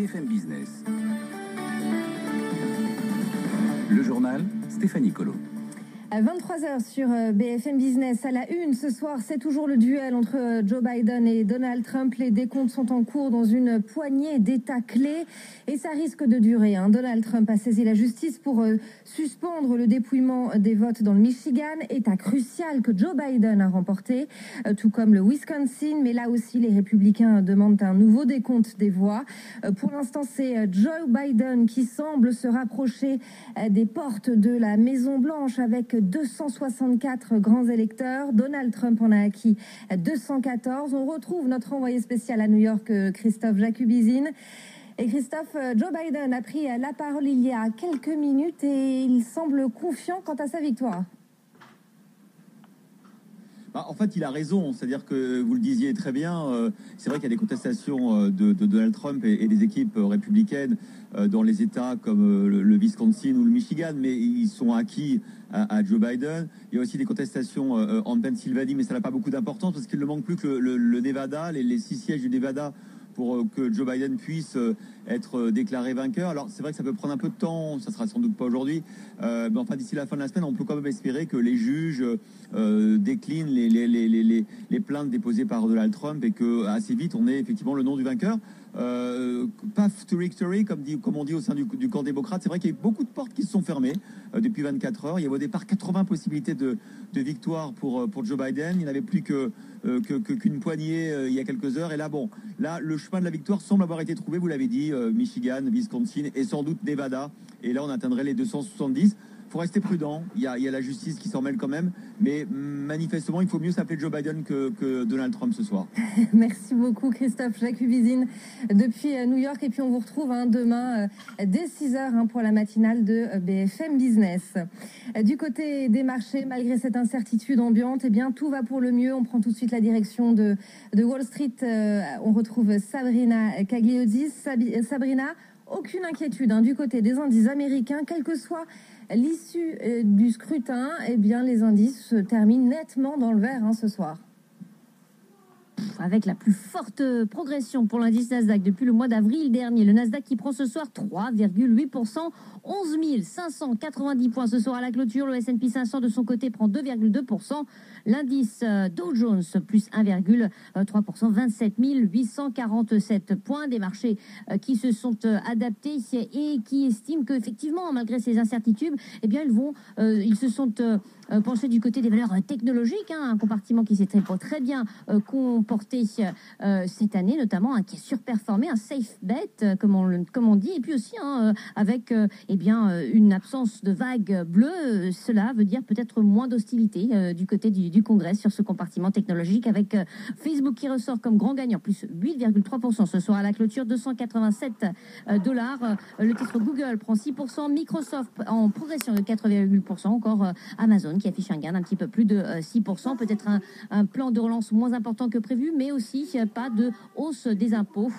BFM Business. Le journal, Stéphanie Colo. À 23h sur euh, BFM Business, à la une ce soir, c'est toujours le duel entre euh, Joe Biden et Donald Trump. Les décomptes sont en cours dans une poignée d'États clés et ça risque de durer. Hein. Donald Trump a saisi la justice pour euh, suspendre le dépouillement des votes dans le Michigan, État crucial que Joe Biden a remporté, tout comme le Wisconsin. Mais là aussi, les républicains demandent un nouveau décompte des voix. Pour l'instant, c'est Joe Biden qui semble se rapprocher des portes de la Maison Blanche avec 264 grands électeurs. Donald Trump en a acquis 214. On retrouve notre envoyé spécial à New York, euh, Christophe Jacubizine. Et Christophe, euh, Joe Biden a pris la parole il y a quelques minutes et il semble confiant quant à sa victoire. Bah, en fait, il a raison. C'est-à-dire que vous le disiez très bien, euh, c'est vrai qu'il y a des contestations de, Donald Trump et, des équipes républicaines dans les États comme le, Wisconsin ou le Michigan, mais ils sont acquis à, Joe Biden. Il y a aussi des contestations euh, en Pennsylvanie, mais ça n'a pas beaucoup d'importance parce qu'il ne manque plus que le, Nevada, les, six sièges du Nevada pour euh, que Joe Biden puisse euh, être déclaré vainqueur. Alors c'est vrai que ça peut prendre un peu de temps, ça sera sans doute pas aujourd'hui, mais enfin d'ici la fin de la semaine, on peut quand même espérer que les juges déclinent les, plaintes déposées par Donald Trump et que assez vite on ait effectivement le nom du vainqueur. Euh, path to victory, comme, on dit au sein du, camp démocrate. C'est vrai qu'il y a eu beaucoup de portes qui se sont fermées euh, depuis 24 heures. Il y avait au départ 80 possibilités de, victoire pour, euh, pour Joe Biden. Il n'avait plus que, qu'une poignée il y a quelques heures. Et là, bon, là, le chemin de la victoire semble avoir été trouvé, vous l'avez dit, Michigan, Wisconsin et sans doute Nevada. Et là, on atteindrait les 270 faut rester prudent. Il y, a, la justice qui s'en mêle quand même. Mais manifestement, il faut mieux s'appeler Joe Biden que, Donald Trump ce soir. Merci beaucoup, Christophe Jacques-Vizine, depuis euh, New York. Et puis, on vous retrouve hein, demain euh, dès 6 h hein, pour la matinale de euh, BFM Business. Du côté des marchés, malgré cette incertitude ambiante, eh bien, tout va pour le mieux. On prend tout de suite la direction de, Wall Street. on retrouve Sabrina Cagliozzi. Sabrina, aucune inquiétude hein, du côté des indices américains, quel que soit l'issue euh, du scrutin, eh les indices se terminent nettement dans le vert hein, ce soir avec la plus forte progression pour l'indice Nasdaq depuis le mois d'avril dernier. Le Nasdaq qui prend ce soir 3,8%, 11 590 points ce soir à la clôture. Le S&P 500 de son côté prend 2,2%. L'indice euh, Dow Jones plus 1,3%, 27 847 points. Des marchés euh, qui se sont euh, adaptés et qui estiment qu'effectivement, malgré ces incertitudes, eh bien, ils vont, ils se sont penchés du côté des valeurs technologiques, hein, un compartiment qui s'est très, très bien comporté cette année, notamment qui a surperformé, un safe bet, comme on, comme on dit, et puis aussi hein, avec eh bien, une absence de vagues bleues. Cela veut dire peut-être moins d'hostilité du côté du, du Congrès sur ce compartiment technologique avec euh, Facebook qui ressort comme grand gagnant, plus 8,3% ce soir à la clôture, 287 euh, dollars. Euh, le titre Google prend 6%, Microsoft en progression de 4,8%, encore Amazon qui affiche un gain d'un petit peu plus de 6%, peut-être un, plan de relance moins important que prévu, mais aussi pas de hausse des impôts.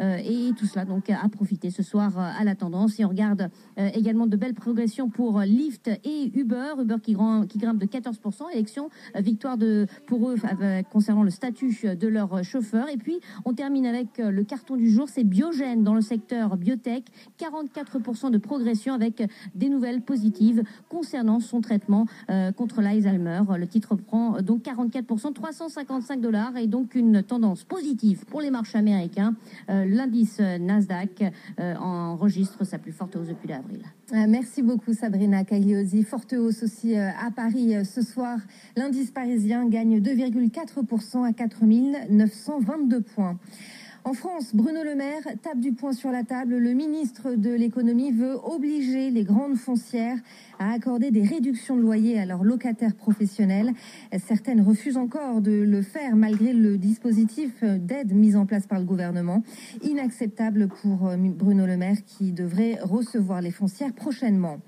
et tout cela donc à profiter ce soir à la tendance. Et on regarde également de belles progressions pour Lyft et Uber. Uber qui, qui grimpe de 14%, élection victoire de, pour eux concernant le statut de leur chauffeur. Et puis, on termine avec euh, le carton du jour, c'est Biogène dans le secteur biotech, 44% de progression avec des nouvelles positives concernant son traitement euh, contre l'Alzheimer. Le titre prend donc 44%, 355 dollars et donc une tendance positive pour les marchés américains. Euh, l'indice Nasdaq enregistre sa plus forte hausse depuis l'avril. Merci beaucoup Sabrina Cagliosi. Forte hausse aussi à Paris ce soir. L'indice parisien gagne 2,4% à 4 922 points. En France, Bruno Le Maire tape du poing sur la table. Le ministre de l'économie veut obliger les grandes foncières à accorder des réductions de loyer à leurs locataires professionnels. Certaines refusent encore de le faire malgré le dispositif d'aide mis en place par le gouvernement. Inacceptable pour euh, Bruno Le Maire qui devrait recevoir les foncières prochainement.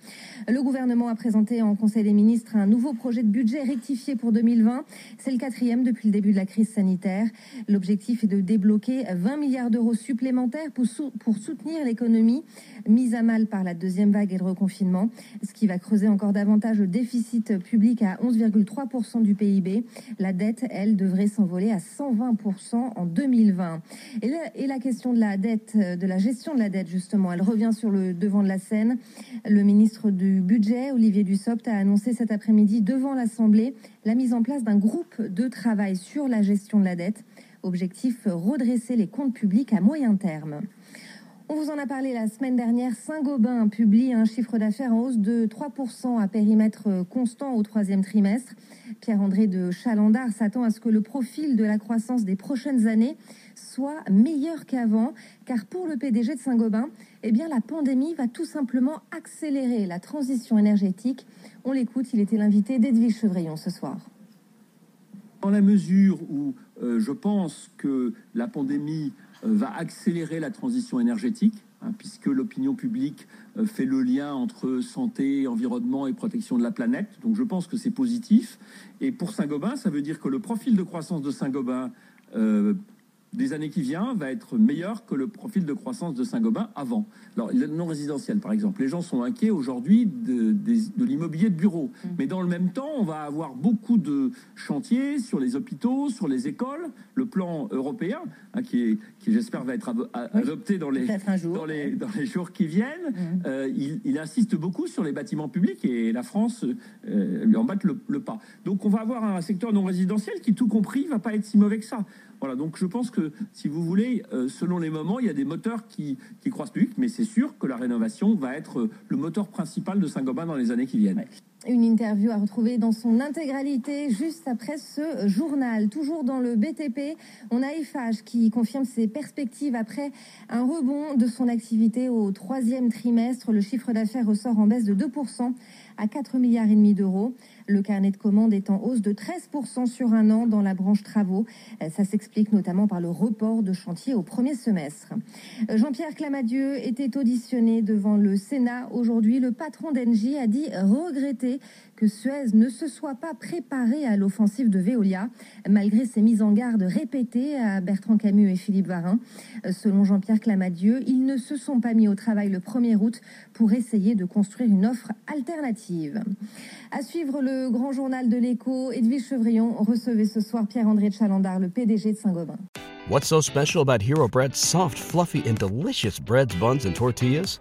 Le gouvernement a présenté en Conseil des ministres un nouveau projet de budget rectifié pour 2020. C'est le quatrième depuis le début de la crise sanitaire. L'objectif est de débloquer 20 milliards d'euros supplémentaires pour, soutenir l'économie mise à mal par la deuxième vague et le reconfinement, ce qui va creuser encore davantage le déficit public à 11,3% du PIB. La dette, elle, devrait s'envoler à 120% en 2020. Et et la question de la dette, de la gestion de la dette, justement, elle revient sur le devant de la scène. Le ministre du Budget, Olivier Dussopt, a annoncé cet après-midi devant l'Assemblée la mise en place d'un groupe de travail sur la gestion de la dette. Objectif redresser les comptes publics à moyen terme. On vous en a parlé la semaine dernière. Saint-Gobain publie un chiffre d'affaires en hausse de 3% à périmètre constant au troisième trimestre. Pierre-André de Chalandard s'attend à ce que le profil de la croissance des prochaines années soit meilleur qu'avant, car pour le PDG de Saint-Gobain, eh bien, la pandémie va tout simplement accélérer la transition énergétique. On l'écoute, il était l'invité d'Edwige Chevrillon ce soir. Dans la mesure où euh, je pense que la pandémie euh, va accélérer la transition énergétique, hein, puisque l'opinion publique euh, fait le lien entre santé, environnement et protection de la planète. Donc je pense que c'est positif. Et pour Saint-Gobain, ça veut dire que le profil de croissance de Saint-Gobain des années qui viennent va être meilleur que le profil de croissance de Saint-Gobain avant. Alors, le non résidentiel, par exemple. Les gens sont inquiets aujourd'hui de, de, de l'immobilier de bureau. Mmh. Mais dans le même temps, on va avoir beaucoup de chantiers sur les hôpitaux, sur les écoles. Le plan européen, hein, qui, est, qui j'espère va être adopté oui, dans, les, dans, les, dans les jours qui viennent, mmh. euh, il, il, insiste beaucoup sur les bâtiments publics et la France euh, lui en bat le, le, pas. Donc, on va avoir un secteur non résidentiel qui, tout compris, va pas être si mauvais que ça. Voilà, donc je pense que, si vous voulez, euh, selon les moments, il y a des moteurs qui, croissent plus vite, mais c'est sûr que la rénovation va être le moteur principal de Saint-Gobain dans les années qui viennent. Une interview à retrouver dans son intégralité juste après ce journal. Toujours dans le BTP, on a Eiffage qui confirme ses perspectives après un rebond de son activité au troisième trimestre. Le chiffre d'affaires ressort en baisse de 2% à 4 milliards et demi d'euros. Le carnet de commandes est en hausse de 13% sur un an dans la branche travaux. Ça s'explique notamment par le report de chantier au premier semestre. Jean-Pierre Clamadieu était auditionné devant le Sénat aujourd'hui. Le patron d'Engie a dit que Suez ne se soit pas préparé à l'offensive de Veolia, malgré ses mises en garde répétées à Bertrand Camus et Philippe Varin. Selon Jean-Pierre Clamadieu, ils ne se sont pas mis au travail le 1er août pour essayer de construire une offre alternative. À suivre le grand journal de l'écho, Edwige Chevrillon recevait ce soir Pierre-André Chalandard, le PDG de Saint-Gobain. What's so special about Hero Bread's soft, fluffy, and delicious breads, buns, and tortillas?